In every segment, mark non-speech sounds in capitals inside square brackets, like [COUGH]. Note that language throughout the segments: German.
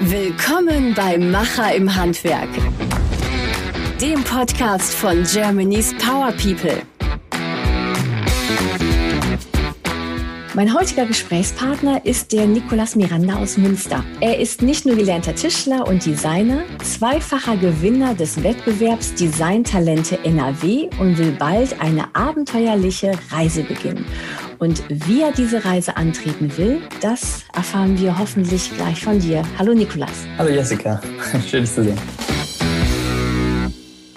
Willkommen bei Macher im Handwerk, dem Podcast von Germany's Power People. Mein heutiger Gesprächspartner ist der Nicolas Miranda aus Münster. Er ist nicht nur gelernter Tischler und Designer, zweifacher Gewinner des Wettbewerbs Design Talente NRW und will bald eine abenteuerliche Reise beginnen. Und wie er diese Reise antreten will, das erfahren wir hoffentlich gleich von dir. Hallo Nicolas. Hallo Jessica, [LAUGHS] schön dich zu sehen.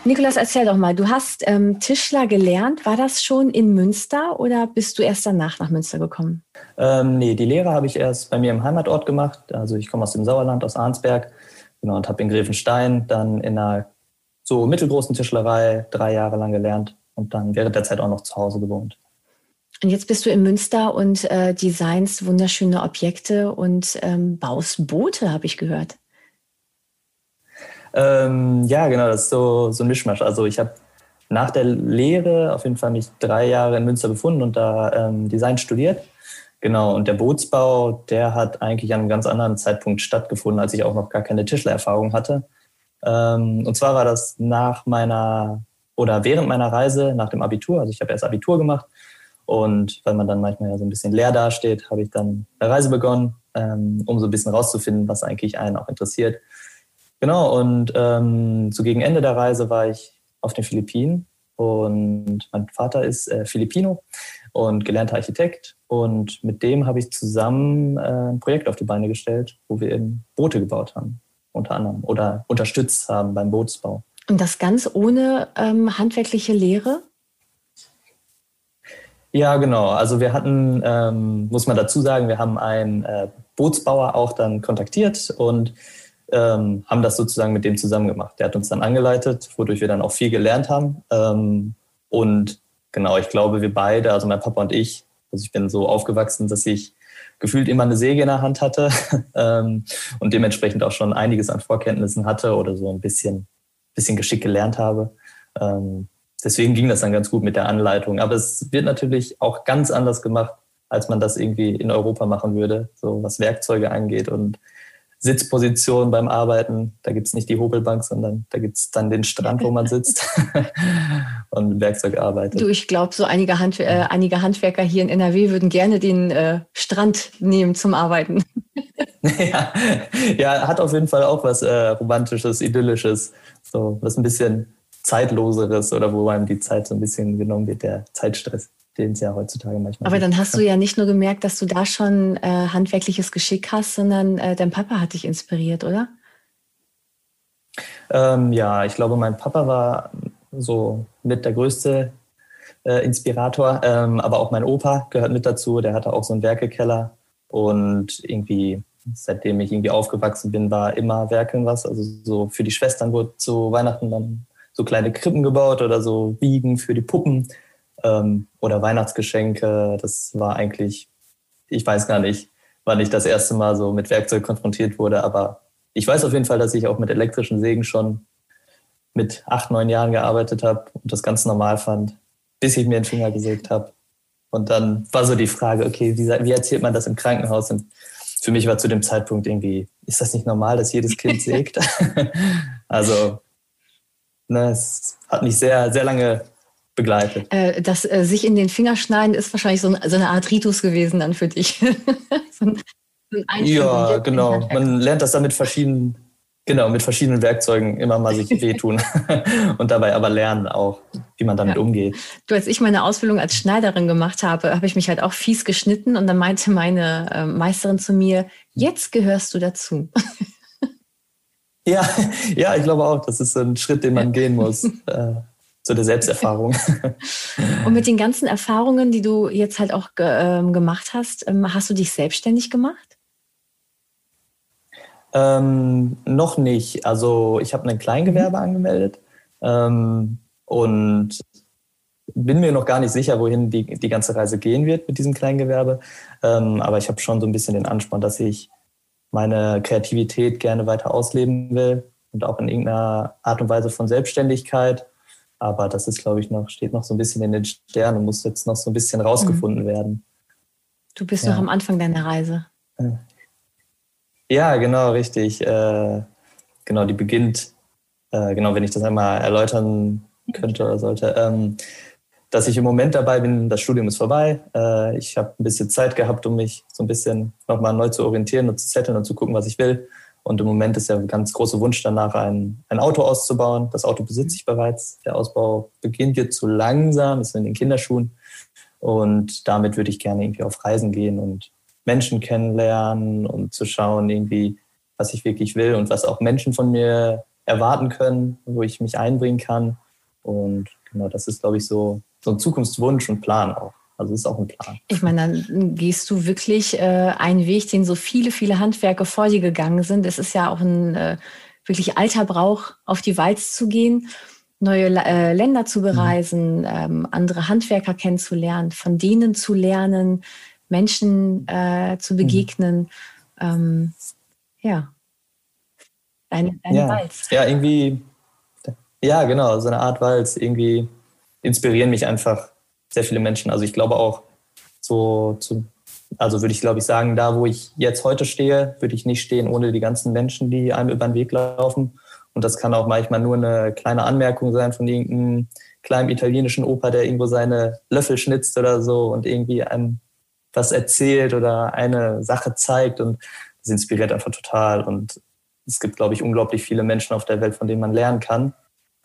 Nikolas, erzähl doch mal, du hast ähm, Tischler gelernt. War das schon in Münster oder bist du erst danach nach Münster gekommen? Ähm, nee, die Lehre habe ich erst bei mir im Heimatort gemacht. Also ich komme aus dem Sauerland, aus Arnsberg genau, und habe in Grevenstein dann in einer so mittelgroßen Tischlerei drei Jahre lang gelernt und dann während der Zeit auch noch zu Hause gewohnt. Und jetzt bist du in Münster und äh, designst wunderschöne Objekte und ähm, baust Boote, habe ich gehört. Ähm, ja, genau, das ist so, so ein Mischmasch. Also ich habe nach der Lehre auf jeden Fall mich drei Jahre in Münster befunden und da ähm, Design studiert. Genau, und der Bootsbau, der hat eigentlich an einem ganz anderen Zeitpunkt stattgefunden, als ich auch noch gar keine Tischlererfahrung hatte. Ähm, und zwar war das nach meiner oder während meiner Reise nach dem Abitur. Also ich habe erst Abitur gemacht und weil man dann manchmal ja so ein bisschen leer dasteht, habe ich dann eine Reise begonnen, ähm, um so ein bisschen rauszufinden, was eigentlich einen auch interessiert. Genau, und ähm, so gegen Ende der Reise war ich auf den Philippinen und mein Vater ist äh, Filipino und gelernter Architekt und mit dem habe ich zusammen äh, ein Projekt auf die Beine gestellt, wo wir eben Boote gebaut haben, unter anderem, oder unterstützt haben beim Bootsbau. Und das ganz ohne ähm, handwerkliche Lehre? Ja, genau. Also wir hatten, ähm, muss man dazu sagen, wir haben einen äh, Bootsbauer auch dann kontaktiert und ähm, haben das sozusagen mit dem zusammen gemacht. Der hat uns dann angeleitet, wodurch wir dann auch viel gelernt haben. Ähm, und genau, ich glaube, wir beide, also mein Papa und ich, also ich bin so aufgewachsen, dass ich gefühlt immer eine Säge in der Hand hatte [LAUGHS] ähm, und dementsprechend auch schon einiges an Vorkenntnissen hatte oder so ein bisschen, bisschen Geschick gelernt habe. Ähm, deswegen ging das dann ganz gut mit der Anleitung. Aber es wird natürlich auch ganz anders gemacht, als man das irgendwie in Europa machen würde, so was Werkzeuge angeht und Sitzposition beim Arbeiten. Da gibt es nicht die Hobelbank, sondern da gibt es dann den Strand, wo man [LAUGHS] sitzt [LAUGHS] und mit Werkzeug arbeitet. Du, ich glaube, so einige, Hand, äh, einige Handwerker hier in NRW würden gerne den äh, Strand nehmen zum Arbeiten. [LAUGHS] ja, ja, hat auf jeden Fall auch was äh, Romantisches, Idyllisches, so was ein bisschen Zeitloseres oder wo einem die Zeit so ein bisschen genommen wird, der Zeitstress den es ja heutzutage manchmal Aber dann hast du ja nicht nur gemerkt, dass du da schon äh, handwerkliches Geschick hast, sondern äh, dein Papa hat dich inspiriert, oder? Ähm, ja, ich glaube, mein Papa war so mit der größte äh, Inspirator, ähm, aber auch mein Opa gehört mit dazu. Der hatte auch so einen Werkekeller und irgendwie seitdem ich irgendwie aufgewachsen bin, war immer Werkeln was. Also so für die Schwestern wurde zu Weihnachten dann so kleine Krippen gebaut oder so Wiegen für die Puppen ähm, oder Weihnachtsgeschenke. Das war eigentlich, ich weiß gar nicht, wann ich das erste Mal so mit Werkzeug konfrontiert wurde, aber ich weiß auf jeden Fall, dass ich auch mit elektrischen Sägen schon mit acht, neun Jahren gearbeitet habe und das ganz normal fand, bis ich mir den Finger gesägt habe. Und dann war so die Frage, okay, wie, wie erzählt man das im Krankenhaus? Und für mich war zu dem Zeitpunkt irgendwie, ist das nicht normal, dass jedes Kind [LAUGHS] sägt? [LAUGHS] also, ne, es hat mich sehr, sehr lange begleitet. Äh, das äh, sich in den Finger schneiden ist wahrscheinlich so, ein, so eine Art Ritus gewesen dann für dich. [LAUGHS] so ein, so ein ja, genau. Man lernt das dann mit verschiedenen, genau, mit verschiedenen Werkzeugen immer mal sich [LAUGHS] wehtun [LAUGHS] und dabei aber lernen auch, wie man damit ja. umgeht. Du, als ich meine Ausbildung als Schneiderin gemacht habe, habe ich mich halt auch fies geschnitten und dann meinte meine äh, Meisterin zu mir, jetzt gehörst du dazu. Ja, [LAUGHS] ja, ich glaube auch, das ist ein Schritt, den man gehen muss. [LAUGHS] Äh, so der Selbsterfahrung. [LAUGHS] Und mit den ganzen Erfahrungen, die du jetzt halt auch ge ähm, gemacht hast, ähm, hast du dich selbstständig gemacht? Ähm, noch nicht. Also ich habe ein Kleingewerbe mhm. angemeldet ähm, und bin mir noch gar nicht sicher, wohin die, die ganze Reise gehen wird mit diesem Kleingewerbe. Ähm, aber ich habe schon so ein bisschen den Ansporn, dass ich meine Kreativität gerne weiter ausleben will und auch in irgendeiner Art und Weise von Selbstständigkeit aber das ist, glaube ich, noch, steht noch so ein bisschen in den Sternen und muss jetzt noch so ein bisschen rausgefunden mhm. werden. Du bist ja. noch am Anfang deiner Reise. Ja, genau, richtig. Äh, genau, die beginnt, äh, genau, wenn ich das einmal erläutern könnte oder sollte, ähm, dass ich im Moment dabei bin, das Studium ist vorbei. Äh, ich habe ein bisschen Zeit gehabt, um mich so ein bisschen nochmal neu zu orientieren und zu zetteln und zu gucken, was ich will. Und im Moment ist ja ein ganz großer Wunsch danach, ein, ein Auto auszubauen. Das Auto besitze ich bereits. Der Ausbau beginnt jetzt so langsam, ist in den Kinderschuhen. Und damit würde ich gerne irgendwie auf Reisen gehen und Menschen kennenlernen und zu schauen, irgendwie, was ich wirklich will und was auch Menschen von mir erwarten können, wo ich mich einbringen kann. Und genau, das ist, glaube ich, so, so ein Zukunftswunsch und Plan auch. Also ist auch ein Plan. Ich meine, dann gehst du wirklich äh, einen Weg, den so viele, viele Handwerker vor dir gegangen sind. Es ist ja auch ein äh, wirklich alter Brauch, auf die Walz zu gehen, neue äh, Länder zu bereisen, mhm. ähm, andere Handwerker kennenzulernen, von denen zu lernen, Menschen äh, zu mhm. begegnen. Mhm. Ähm, ja. Deine, deine ja. Walz. Ja, irgendwie, ja, genau, so eine Art Walz. Irgendwie inspirieren mich einfach sehr viele Menschen. Also ich glaube auch so, zu, also würde ich glaube ich sagen, da wo ich jetzt heute stehe, würde ich nicht stehen ohne die ganzen Menschen, die einem über den Weg laufen. Und das kann auch manchmal nur eine kleine Anmerkung sein von irgendeinem kleinen italienischen Opa, der irgendwo seine Löffel schnitzt oder so und irgendwie einem was erzählt oder eine Sache zeigt. Und das inspiriert einfach total. Und es gibt, glaube ich, unglaublich viele Menschen auf der Welt, von denen man lernen kann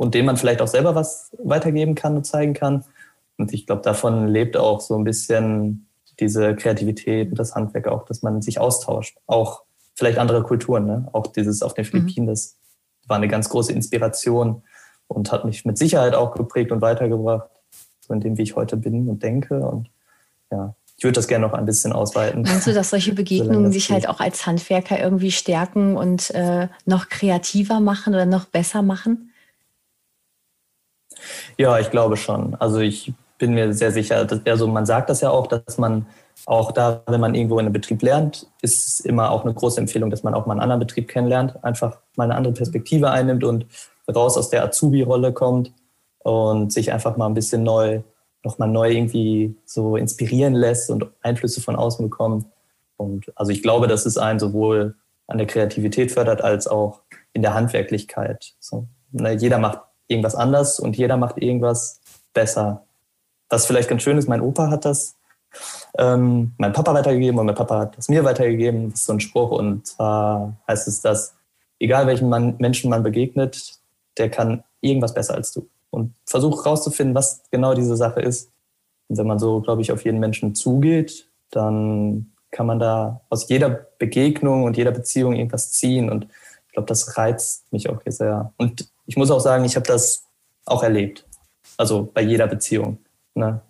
und denen man vielleicht auch selber was weitergeben kann und zeigen kann. Und ich glaube, davon lebt auch so ein bisschen diese Kreativität und das Handwerk auch, dass man sich austauscht. Auch vielleicht andere Kulturen, ne? Auch dieses auf den Philippinen, mhm. das war eine ganz große Inspiration und hat mich mit Sicherheit auch geprägt und weitergebracht, so in dem, wie ich heute bin und denke. Und ja, ich würde das gerne noch ein bisschen ausweiten. Meinst du, dass solche [LAUGHS] Begegnungen sich halt auch als Handwerker irgendwie stärken und äh, noch kreativer machen oder noch besser machen? Ja, ich glaube schon. Also ich bin mir sehr sicher, dass, also man sagt das ja auch, dass man auch da, wenn man irgendwo in einem Betrieb lernt, ist es immer auch eine große Empfehlung, dass man auch mal einen anderen Betrieb kennenlernt, einfach mal eine andere Perspektive einnimmt und raus aus der Azubi-Rolle kommt und sich einfach mal ein bisschen neu, nochmal neu irgendwie so inspirieren lässt und Einflüsse von außen bekommt. Und also ich glaube, dass es einen sowohl an der Kreativität fördert als auch in der Handwerklichkeit. So, ne, jeder macht irgendwas anders und jeder macht irgendwas besser was vielleicht ganz schön ist, mein Opa hat das ähm, mein Papa weitergegeben und mein Papa hat das mir weitergegeben. Das ist so ein Spruch und zwar heißt es, dass egal welchen man, Menschen man begegnet, der kann irgendwas besser als du. Und versuch rauszufinden, was genau diese Sache ist. Und wenn man so, glaube ich, auf jeden Menschen zugeht, dann kann man da aus jeder Begegnung und jeder Beziehung irgendwas ziehen. Und ich glaube, das reizt mich auch sehr. Und ich muss auch sagen, ich habe das auch erlebt. Also bei jeder Beziehung. Ne?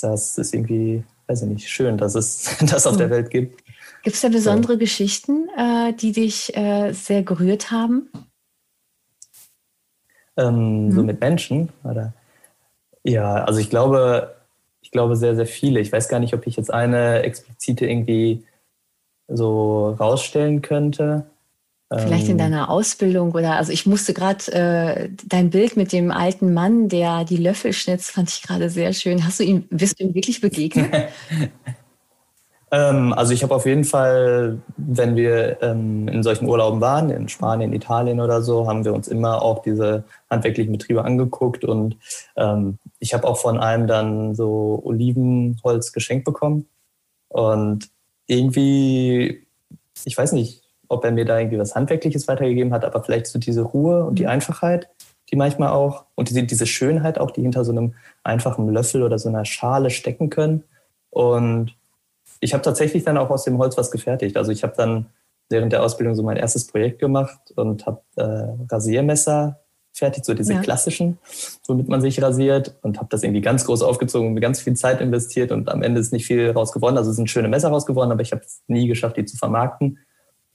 Das ist irgendwie, weiß ich nicht, schön, dass es [LAUGHS] das auf der hm. Welt gibt. Gibt es da besondere so. Geschichten, äh, die dich äh, sehr gerührt haben? Ähm, mhm. So hm. mit Menschen? Oder? Ja, also ich glaube, ich glaube sehr, sehr viele. Ich weiß gar nicht, ob ich jetzt eine explizite irgendwie so rausstellen könnte. Vielleicht in ähm. deiner Ausbildung oder also ich musste gerade äh, dein Bild mit dem alten Mann, der die Löffel schnitzt, fand ich gerade sehr schön. Hast du ihm, bist du ihm wirklich begegnet? [LAUGHS] ähm, also ich habe auf jeden Fall, wenn wir ähm, in solchen Urlauben waren, in Spanien, Italien oder so, haben wir uns immer auch diese handwerklichen Betriebe angeguckt und ähm, ich habe auch von einem dann so Olivenholz geschenkt bekommen und irgendwie, ich weiß nicht, ob er mir da irgendwie was Handwerkliches weitergegeben hat, aber vielleicht so diese Ruhe und die mhm. Einfachheit, die manchmal auch, und diese, diese Schönheit auch, die hinter so einem einfachen Löffel oder so einer Schale stecken können. Und ich habe tatsächlich dann auch aus dem Holz was gefertigt. Also ich habe dann während der Ausbildung so mein erstes Projekt gemacht und habe äh, Rasiermesser fertig, so diese ja. klassischen, womit man sich rasiert und habe das irgendwie ganz groß aufgezogen und ganz viel Zeit investiert und am Ende ist nicht viel raus geworden. Also es sind schöne Messer raus geworden, aber ich habe es nie geschafft, die zu vermarkten.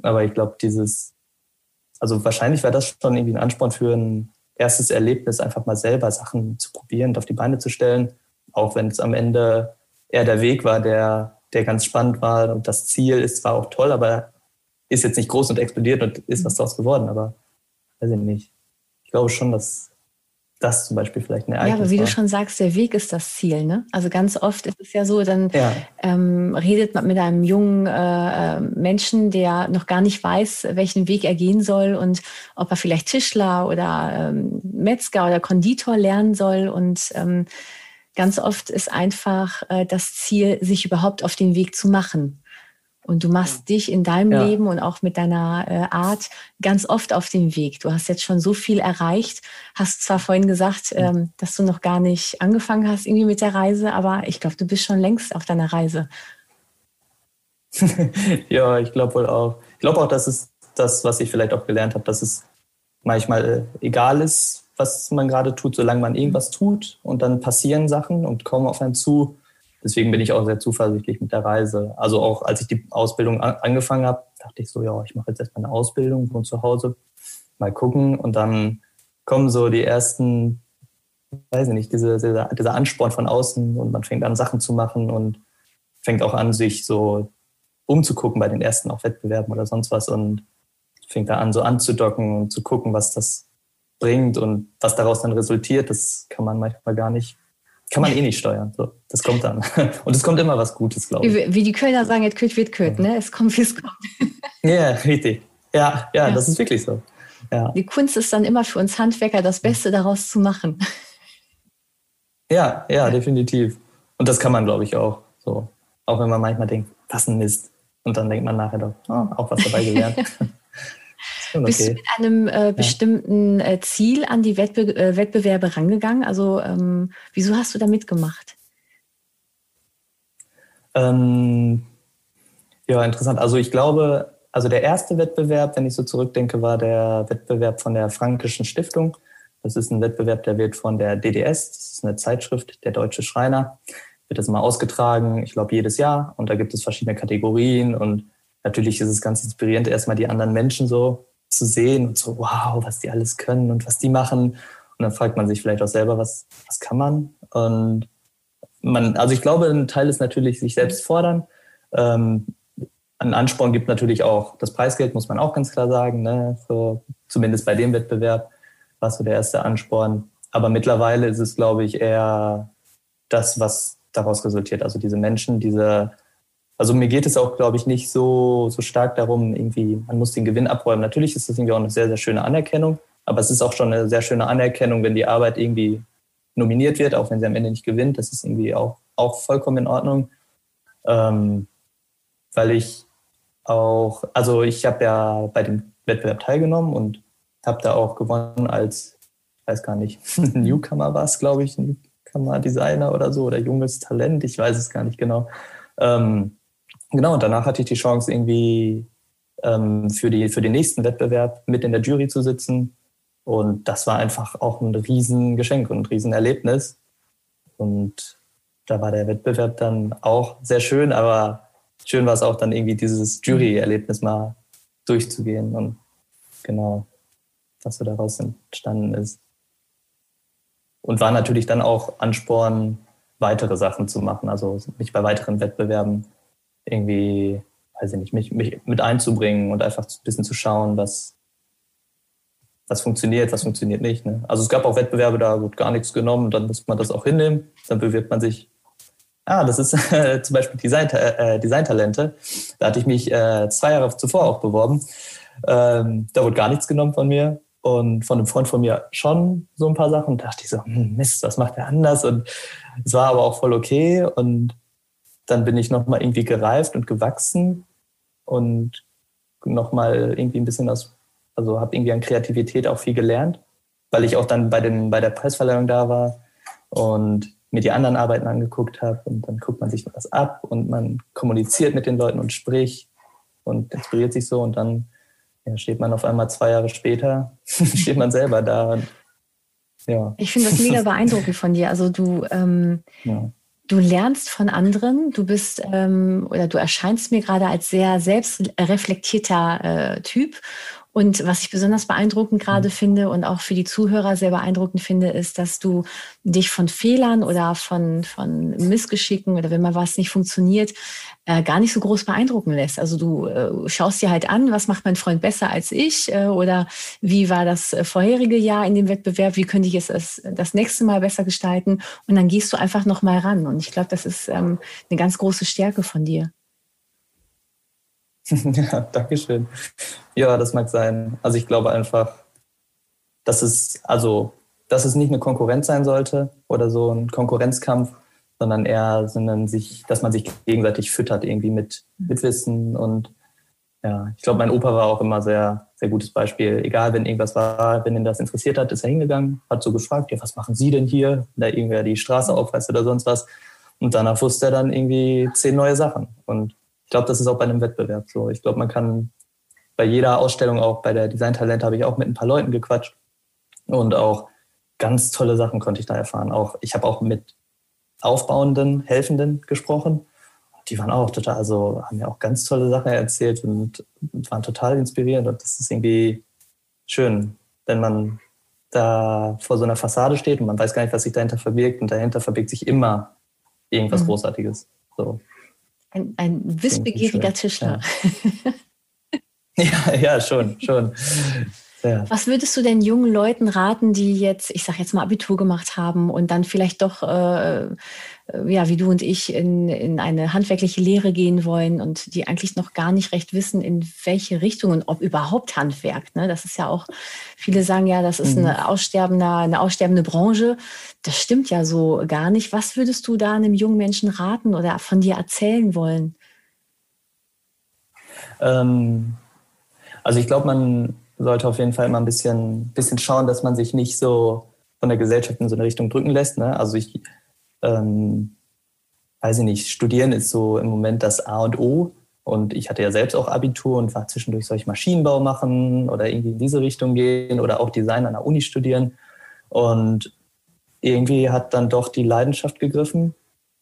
Aber ich glaube, dieses, also wahrscheinlich wäre das schon irgendwie ein Ansporn für ein erstes Erlebnis, einfach mal selber Sachen zu probieren und auf die Beine zu stellen. Auch wenn es am Ende eher der Weg war, der, der ganz spannend war und das Ziel ist zwar auch toll, aber ist jetzt nicht groß und explodiert und ist was daraus geworden. Aber weiß ich nicht. Ich glaube schon, dass das zum Beispiel vielleicht ein Ereignis Ja, aber wie war. du schon sagst, der Weg ist das Ziel. Ne? Also ganz oft ist es ja so, dann ja. ähm, redet man mit einem jungen äh, Menschen, der noch gar nicht weiß, welchen Weg er gehen soll und ob er vielleicht Tischler oder ähm, Metzger oder Konditor lernen soll. Und ähm, ganz oft ist einfach äh, das Ziel, sich überhaupt auf den Weg zu machen. Und du machst dich in deinem ja. Leben und auch mit deiner äh, Art ganz oft auf den Weg. Du hast jetzt schon so viel erreicht, hast zwar vorhin gesagt, ähm, dass du noch gar nicht angefangen hast irgendwie mit der Reise, aber ich glaube, du bist schon längst auf deiner Reise. [LAUGHS] ja, ich glaube wohl auch. Ich glaube auch, dass es das, was ich vielleicht auch gelernt habe, dass es manchmal äh, egal ist, was man gerade tut, solange man irgendwas tut und dann passieren Sachen und kommen auf einen zu deswegen bin ich auch sehr zuversichtlich mit der Reise. Also auch als ich die Ausbildung an, angefangen habe, dachte ich so, ja, ich mache jetzt erstmal eine Ausbildung von zu Hause, mal gucken. Und dann kommen so die ersten, weiß ich nicht, diese, dieser, dieser Ansporn von außen und man fängt an Sachen zu machen und fängt auch an, sich so umzugucken bei den ersten auch Wettbewerben oder sonst was und fängt da an, so anzudocken und zu gucken, was das bringt und was daraus dann resultiert, das kann man manchmal gar nicht kann man eh nicht steuern. So, das kommt dann. [LAUGHS] Und es kommt immer was Gutes, glaube ich. Wie, die Kölner sagen, jetzt kütt wird kütt, ne? Es kommt, wie es kommt. [LAUGHS] Ja, richtig. Ja, ja, ja, das ist wirklich so. Ja. Die Kunst ist dann immer für uns Handwerker, das Beste daraus zu machen. [LAUGHS] Ja, ja, definitiv. Und das kann man, glaube ich, auch. So. Auch wenn man manchmal denkt, was ein Mist. Und dann denkt man nachher doch, oh, auch was dabei gelernt. Okay. Bist du mit einem äh, bestimmten äh, Ziel an die Wettbe äh, Wettbewerbe rangegangen? Also ähm, wieso hast du da mitgemacht? Ähm, ja, interessant. Also ich glaube, also der erste Wettbewerb, wenn ich so zurückdenke, war der Wettbewerb von der Frankischen Stiftung. Das ist ein Wettbewerb, der wird von der DDS, das ist eine Zeitschrift, der Deutsche Schreiner, wird das mal ausgetragen, ich glaube jedes Jahr. Und da gibt es verschiedene Kategorien und natürlich ist es ganz inspirierend, erstmal die anderen Menschen so zu sehen und so, wow, was die alles können und was die machen. Und dann fragt man sich vielleicht auch selber, was, was kann man? Und man, also ich glaube, ein Teil ist natürlich sich selbst fordern. Ähm, ein Ansporn gibt natürlich auch das Preisgeld, muss man auch ganz klar sagen. Ne? So, zumindest bei dem Wettbewerb war so der erste Ansporn. Aber mittlerweile ist es, glaube ich, eher das, was daraus resultiert. Also diese Menschen, diese also mir geht es auch, glaube ich, nicht so, so stark darum, irgendwie, man muss den Gewinn abräumen. Natürlich ist das irgendwie auch eine sehr, sehr schöne Anerkennung, aber es ist auch schon eine sehr schöne Anerkennung, wenn die Arbeit irgendwie nominiert wird, auch wenn sie am Ende nicht gewinnt. Das ist irgendwie auch, auch vollkommen in Ordnung. Ähm, weil ich auch, also ich habe ja bei dem Wettbewerb teilgenommen und habe da auch gewonnen als, weiß gar nicht, [LAUGHS] Newcomer war es, glaube ich, Newcomer-Designer oder so oder junges Talent, ich weiß es gar nicht genau. Ähm, Genau, und danach hatte ich die Chance, irgendwie ähm, für, die, für den nächsten Wettbewerb mit in der Jury zu sitzen. Und das war einfach auch ein Riesengeschenk und ein Riesenerlebnis. Und da war der Wettbewerb dann auch sehr schön, aber schön war es auch dann irgendwie dieses Jury-Erlebnis mal durchzugehen und genau, was so daraus entstanden ist. Und war natürlich dann auch Ansporn, weitere Sachen zu machen, also mich bei weiteren Wettbewerben irgendwie, weiß ich nicht, mich, mich mit einzubringen und einfach ein bisschen zu schauen, was, was funktioniert, was funktioniert nicht. Ne? Also es gab auch Wettbewerbe, da wird gar nichts genommen, dann muss man das auch hinnehmen, dann bewirbt man sich. Ah, das ist äh, [LAUGHS] zum Beispiel Design, äh, Designtalente. Da hatte ich mich äh, zwei Jahre zuvor auch beworben. Ähm, da wurde gar nichts genommen von mir und von einem Freund von mir schon so ein paar Sachen. Da dachte ich so, hm, Mist, was macht er anders? Und es war aber auch voll okay. Und dann bin ich nochmal irgendwie gereift und gewachsen und nochmal irgendwie ein bisschen aus, also habe irgendwie an Kreativität auch viel gelernt, weil ich auch dann bei, den, bei der Preisverleihung da war und mir die anderen Arbeiten angeguckt habe und dann guckt man sich was ab und man kommuniziert mit den Leuten und spricht und inspiriert sich so und dann ja, steht man auf einmal zwei Jahre später, [LAUGHS] steht man selber da. Und, ja. Ich finde das mega beeindruckend von dir. Also du, ähm, ja du lernst von anderen, du bist ähm, oder du erscheinst mir gerade als sehr selbstreflektierter äh, Typ Und was ich besonders beeindruckend gerade mhm. finde und auch für die Zuhörer sehr beeindruckend finde, ist, dass du dich von Fehlern oder von, von Missgeschicken oder wenn mal was nicht funktioniert, äh, gar nicht so groß beeindrucken lässt. Also du äh, schaust dir halt an, was macht mein Freund besser als ich äh, oder wie war das äh, vorherige Jahr in dem Wettbewerb, wie könnte ich es das, das nächste Mal besser gestalten und dann gehst du einfach nochmal ran. Und ich glaube, das ist ähm, eine ganz große Stärke von dir. [LAUGHS] Ja, danke schön. Ja, das mag sein. Also ich glaube einfach, dass es, also, dass es nicht eine Konkurrenz sein sollte oder so ein Konkurrenzkampf, sondern eher, sondern sich, dass man sich gegenseitig füttert irgendwie mit, mit Wissen und ja, ich glaube, mein Opa war auch immer sehr, sehr gutes Beispiel. Egal, wenn irgendwas war, wenn ihn das interessiert hat, ist er hingegangen, hat so gefragt, ja, was machen Sie denn hier? Da irgendwer die Straße aufreißt oder sonst was. Und danach wusste er dann irgendwie zehn neue Sachen. Und glaube, das ist auch bei einem Wettbewerb so. Ich glaube, man kann bei jeder Ausstellung, auch bei der Design Talent, habe ich auch mit ein paar Leuten gequatscht und auch ganz tolle Sachen konnte ich da erfahren. Auch ich habe auch mit aufbauenden, helfenden gesprochen. Die waren auch total, also haben mir auch ganz tolle Sachen erzählt und waren total inspirierend. Und das ist irgendwie schön, wenn man da vor so einer Fassade steht und man weiß gar nicht, was sich dahinter verbirgt. Und dahinter verbirgt sich immer irgendwas mhm. Großartiges. So. Ein, ein wissbegieriger Tischler. Ja. [LAUGHS] ja, ja, schon, schon. Ja. Was würdest du denn jungen Leuten raten, die jetzt, ich sag jetzt mal, Abitur gemacht haben und dann vielleicht doch äh, ja, wie du und ich in, in eine handwerkliche Lehre gehen wollen und die eigentlich noch gar nicht recht wissen, in welche Richtung und ob überhaupt Handwerk. Ne? Das ist ja auch, viele sagen ja, das ist eine, mhm. aussterbende, eine aussterbende Branche. Das stimmt ja so gar nicht. Was würdest du da einem jungen Menschen raten oder von dir erzählen wollen? Ähm, also ich glaube, man sollte auf jeden Fall immer ein bisschen, bisschen schauen, dass man sich nicht so von der Gesellschaft in so eine Richtung drücken lässt. Ne? Also ich ähm, weiß ich nicht, studieren ist so im Moment das A und O. Und ich hatte ja selbst auch Abitur und war zwischendurch, soll ich Maschinenbau machen oder irgendwie in diese Richtung gehen oder auch Design an der Uni studieren. Und irgendwie hat dann doch die Leidenschaft gegriffen.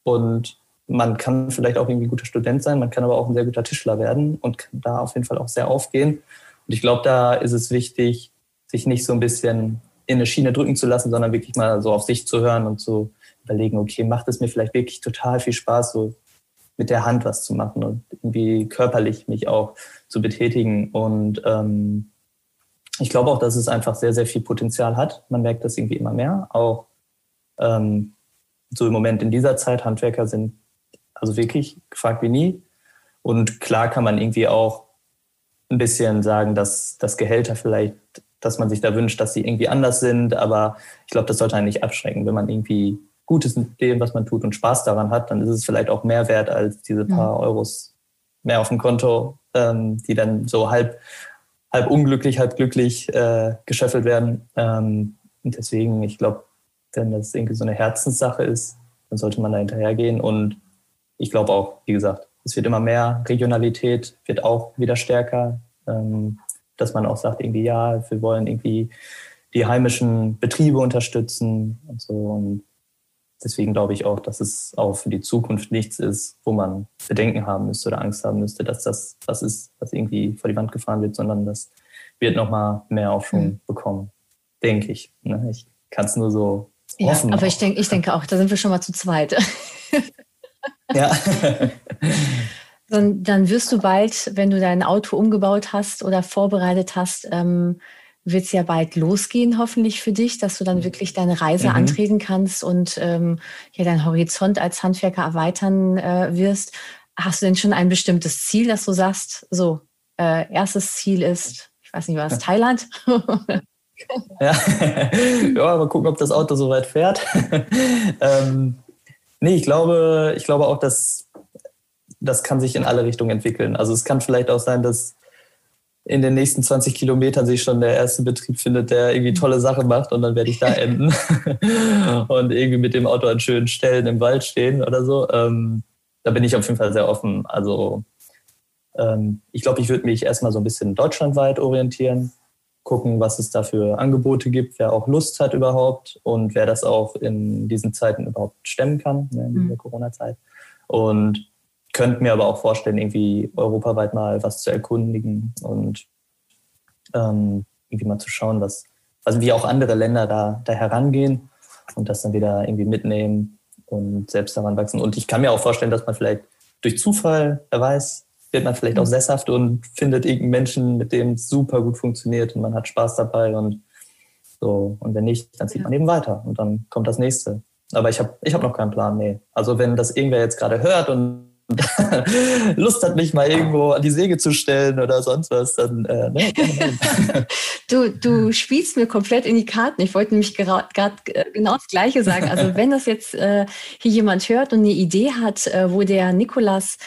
Und man kann vielleicht auch irgendwie ein guter Student sein, man kann aber auch ein sehr guter Tischler werden und kann da auf jeden Fall auch sehr aufgehen. Und ich glaube, da ist es wichtig, sich nicht so ein bisschen in eine Schiene drücken zu lassen, sondern wirklich mal so auf sich zu hören und zu überlegen, okay, macht es mir vielleicht wirklich total viel Spaß, so mit der Hand was zu machen und irgendwie körperlich mich auch zu betätigen. Und ähm, ich glaube auch, dass es einfach sehr, sehr viel Potenzial hat. Man merkt das irgendwie immer mehr. Auch ähm, so im Moment in dieser Zeit, Handwerker sind also wirklich gefragt wie nie. Und klar kann man irgendwie auch ein bisschen sagen, dass das Gehälter vielleicht, dass man sich da wünscht, dass sie irgendwie anders sind. Aber ich glaube, das sollte einen nicht abschrecken, wenn man irgendwie gut ist mit dem, was man tut und Spaß daran hat, dann ist es vielleicht auch mehr wert als diese paar mhm. Euros mehr auf dem Konto, ähm, die dann so halb, halb unglücklich, halb glücklich äh, geschöffelt werden. Ähm, und deswegen, ich glaube, wenn das irgendwie so eine Herzenssache ist, dann sollte man da hinterhergehen. Und ich glaube auch, wie gesagt, es wird immer mehr, Regionalität wird auch wieder stärker, ähm, dass man auch sagt, irgendwie, ja, wir wollen irgendwie die heimischen Betriebe unterstützen und so. Und deswegen glaube ich auch, dass es auch für die Zukunft nichts ist, wo man Bedenken haben müsste oder Angst haben müsste, dass das was ist, was irgendwie vor die Wand gefahren wird, sondern das wird nochmal mehr Aufschwung mhm. bekommen, denke ich. Ne? Ich kann es nur so ja, hoffen. Aber ich denke, ich denke auch, da sind wir schon mal zu zweit. [LAUGHS] ja. [LAUGHS] dann, dann wirst du bald, wenn du dein Auto umgebaut hast oder vorbereitet hast, ähm, wird es ja bald losgehen, hoffentlich für dich, dass du dann wirklich deine Reise mhm. antreten kannst und ähm, ja deinen Horizont als Handwerker erweitern äh, wirst. Hast du denn schon ein bestimmtes Ziel, dass du sagst, so, äh, erstes Ziel ist, ich weiß nicht was, Thailand? [LAUGHS] ja. [LAUGHS] ja, mal gucken, ob das Auto so weit fährt. ähm, nee, ich glaube, ich glaube auch, dass das kann sich in alle Richtungen entwickeln. Also es kann vielleicht auch sein, dass in den nächsten 20 Kilometern sich schon der erste Betrieb findet, der irgendwie tolle Sachen macht und dann werde ich da enden [LAUGHS] und irgendwie mit dem Auto an schönen Stellen im Wald stehen oder so. Ähm, da bin ich auf jeden Fall sehr offen. Also ähm, ich glaube, ich würde mich erstmal so ein bisschen deutschlandweit orientieren, gucken, was es da für Angebote gibt, wer auch Lust hat überhaupt und wer das auch in diesen Zeiten überhaupt stemmen kann, ne, in dieser mhm. Corona-Zeit. Und könnte mir aber auch vorstellen, irgendwie europaweit mal was zu erkundigen und ähm, irgendwie mal zu schauen, was, also wie auch andere Länder da, da herangehen und das dann wieder irgendwie mitnehmen und selbst daran wachsen. Und ich kann mir auch vorstellen, dass man vielleicht durch Zufall, wer weiß, wird man vielleicht auch mhm. sesshaft und findet irgendeinen Menschen, mit dem es super gut funktioniert und man hat Spaß dabei und so. Und wenn nicht, dann zieht man eben weiter und dann kommt das nächste. Aber ich habe ich hab noch keinen Plan, nee. Also wenn das irgendwer jetzt gerade hört und [LAUGHS] Lust hat, mich mal irgendwo an die Säge zu stellen oder sonst was, dann äh, ne, [LAUGHS] du, du spielst mir komplett in die Karten. Ich wollte nämlich gerade äh, genau das Gleiche sagen. Also wenn das jetzt äh, hier jemand hört und eine Idee hat, äh, wo der Nikolas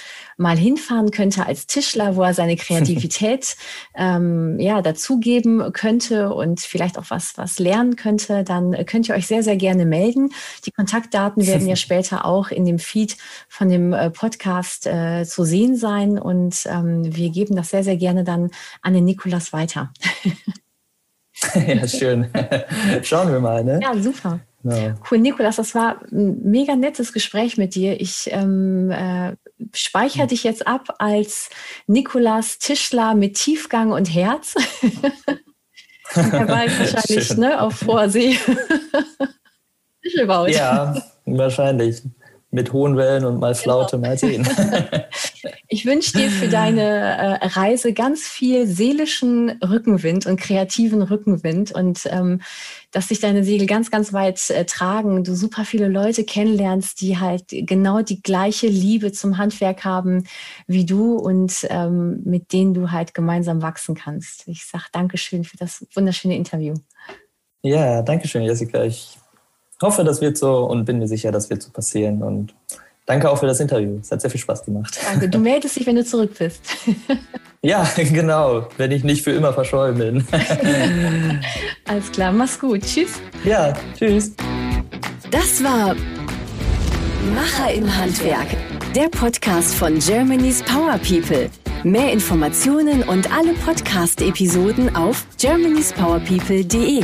mal hinfahren könnte als Tischler, wo er seine Kreativität [LAUGHS] ähm, ja, dazugeben könnte und vielleicht auch was, was lernen könnte, dann könnt ihr euch sehr, sehr gerne melden. Die Kontaktdaten werden ja [LAUGHS] später auch in dem Feed von dem äh, Podcast äh, zu sehen sein und ähm, wir geben das sehr, sehr gerne dann an den Nikolas weiter. [LAUGHS] ja, schön. Schauen wir mal, ne? Ja, super. Ja. Cool, Nikolas, das war ein mega nettes Gespräch mit dir. Ich ähm, äh, speichere dich jetzt ab als Nikolas Tischler mit Tiefgang und Herz. [LAUGHS] er war wahrscheinlich ne, auf Vorsee. [LAUGHS] Tischelbaut. Ja, wahrscheinlich mit hohen Wellen und mal Flaute, genau. mal sehen. [LAUGHS] ich wünsche dir für deine äh, Reise ganz viel seelischen Rückenwind und kreativen Rückenwind und ähm, dass sich deine Segel ganz, ganz weit äh, tragen, du super viele Leute kennenlernst, die halt genau die gleiche Liebe zum Handwerk haben wie du und ähm, mit denen du halt gemeinsam wachsen kannst. Ich sage Dankeschön für das wunderschöne Interview. Ja, danke schön, Jessica. Ich hoffe, das wird so und bin mir sicher, das wird so passieren. Und danke auch für das Interview. Es hat sehr viel Spaß gemacht. Danke. Du meldest dich, wenn du zurück bist. [LAUGHS] ja, genau. Wenn ich nicht für immer verschollen bin. [LAUGHS] Alles klar. Mach's gut. Tschüss. Ja, tschüss. Das war Macher im Handwerk, der Podcast von Germany's Power People. Mehr Informationen und alle Podcast-Episoden auf germanyspowerpeople.de.